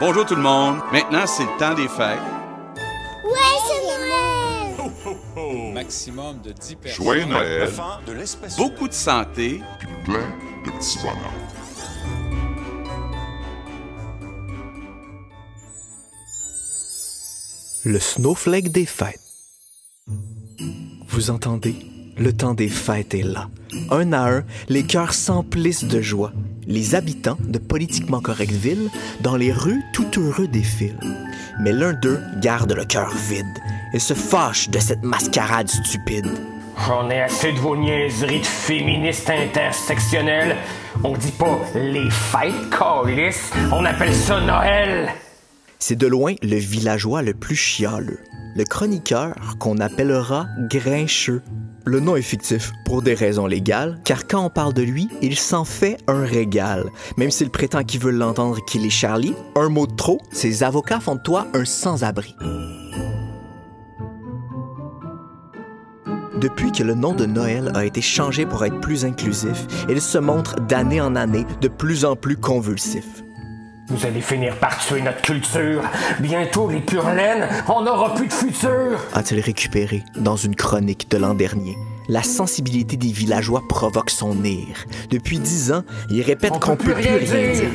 Bonjour tout le monde. Maintenant, c'est le temps des fêtes. Ouais, c'est Noël! Maximum de 10 personnes. Joyeux Noël. Beaucoup de santé. Puis plein de petits bonheurs. Le snowflake des fêtes. Vous entendez? Le temps des fêtes est là. Un à un, les cœurs s'emplissent de joie. Les habitants de politiquement correctville, dans les rues tout heureux défilent. Mais l'un d'eux garde le cœur vide et se fâche de cette mascarade stupide. J'en ai assez de vos niaiseries de féministes intersectionnelles. On dit pas les fêtes, câlisse. On appelle ça Noël. C'est de loin le villageois le plus chialeux, le chroniqueur qu'on appellera Grincheux. Le nom est fictif pour des raisons légales, car quand on parle de lui, il s'en fait un régal. Même s'il prétend qu'il veut l'entendre qu'il est Charlie, un mot de trop, ses avocats font de toi un sans-abri. Depuis que le nom de Noël a été changé pour être plus inclusif, il se montre d'année en année de plus en plus convulsif. Vous allez finir par tuer notre culture. Bientôt, les pures laines, on n'aura plus de futur. a-t-il récupéré dans une chronique de l'an dernier? La sensibilité des villageois provoque son ire. Depuis dix ans, il répète On qu'on peut peut plus rien dire.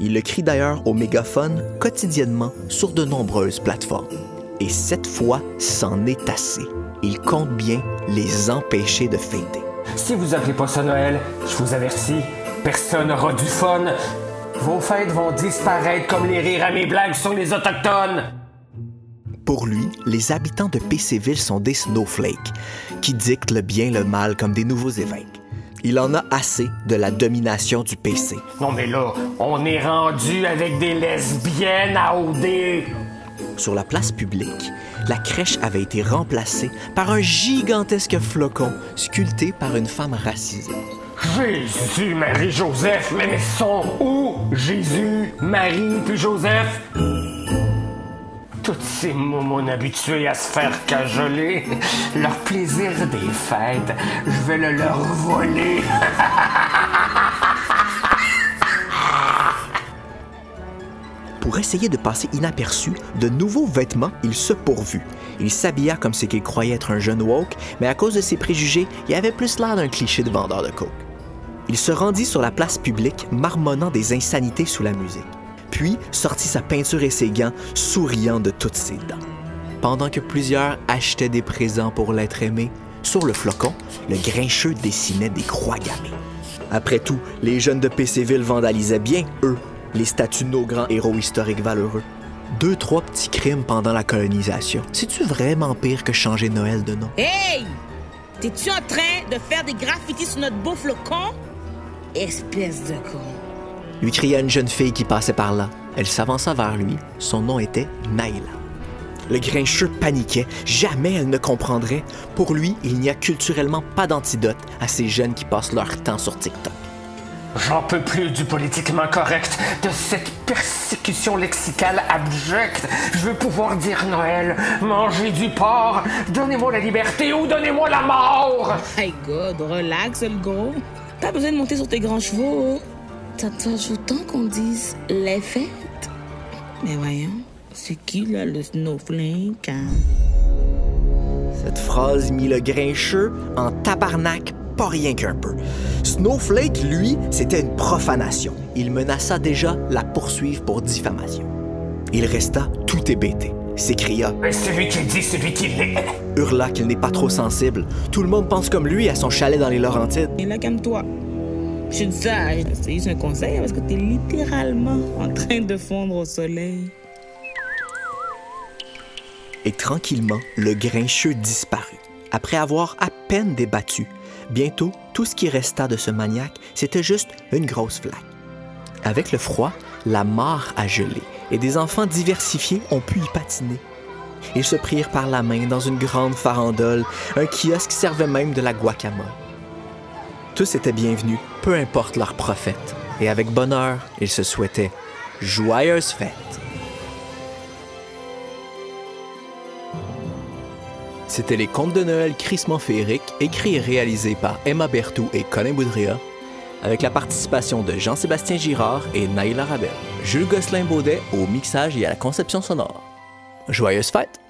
Il le crie d'ailleurs au mégaphone quotidiennement sur de nombreuses plateformes. Et cette fois, c'en est assez. Il compte bien les empêcher de fêter. Si vous appelez pas ça Noël, je vous avertis, personne n'aura du fun. Vos fêtes vont disparaître comme les rires à mes blagues sur les Autochtones. Pour lui, les habitants de PCville sont des snowflakes, qui dictent le bien et le mal comme des nouveaux évêques. Il en a assez de la domination du PC. Non mais là, on est rendu avec des lesbiennes à OD. Sur la place publique, la crèche avait été remplacée par un gigantesque flocon sculpté par une femme racisée. Jésus, Marie, Joseph, mais ils sont où? Jésus, Marie, puis Joseph? Toutes ces momons habitués à se faire cajoler, leur plaisir des fêtes, je vais le leur voler. Pour essayer de passer inaperçu, de nouveaux vêtements, il se pourvut. Il s'habilla comme ce qu'il croyait être un jeune woke, mais à cause de ses préjugés, il avait plus l'air d'un cliché de vendeur de coke. Il se rendit sur la place publique, marmonnant des insanités sous la musique. Puis sortit sa peinture et ses gants, souriant de toutes ses dents. Pendant que plusieurs achetaient des présents pour l'être aimé, sur le flocon, le grincheux dessinait des croix gammées. Après tout, les jeunes de PCville vandalisaient bien, eux, les statues de nos grands héros historiques valeureux. Deux, trois petits crimes pendant la colonisation. C'est-tu vraiment pire que changer Noël de nom? Hey! T'es-tu en train de faire des graffitis sur notre beau flocon? Espèce de con. lui cria une jeune fille qui passait par là. Elle s'avança vers lui. Son nom était Naïla. Le grincheux paniquait. Jamais elle ne comprendrait. Pour lui, il n'y a culturellement pas d'antidote à ces jeunes qui passent leur temps sur TikTok. J'en peux plus du politiquement correct, de cette persécution lexicale abjecte. Je veux pouvoir dire Noël, manger du porc, donnez-moi la liberté ou donnez-moi la mort. Hey God, relax le gros. Pas besoin de monter sur tes grands chevaux. T'attaches autant qu'on dise les fêtes. Mais voyons, c'est qui là le snowflake? hein? Cette phrase mit le grincheux en tabarnak, pas rien qu'un peu. Snowflake, lui, c'était une profanation. Il menaça déjà la poursuivre pour diffamation. Il resta tout hébété, s'écria, Mais celui qui dit, celui qui l'est. hurla qu'il n'est pas trop sensible. Tout le monde pense comme lui à son chalet dans les Laurentides. Et là, calme-toi. Je suis sage. C'est juste un conseil parce que t'es littéralement en train de fondre au soleil. Et tranquillement, le grincheux disparut. Après avoir à peine débattu, bientôt, tout ce qui resta de ce maniaque, c'était juste une grosse flaque. Avec le froid, la mare a gelé et des enfants diversifiés ont pu y patiner. Ils se prirent par la main dans une grande farandole, un kiosque servait même de la guacamole. Tous étaient bienvenus, peu importe leur prophète, et avec bonheur, ils se souhaitaient joyeuses fêtes. C'était les contes de Noël crissement féeriques, écrits et réalisés par Emma Berthoud et Colin Boudria, avec la participation de Jean-Sébastien Girard et Naïla Rabel. Jules Gosselin-Baudet au mixage et à la conception sonore. Joyeuses fêtes!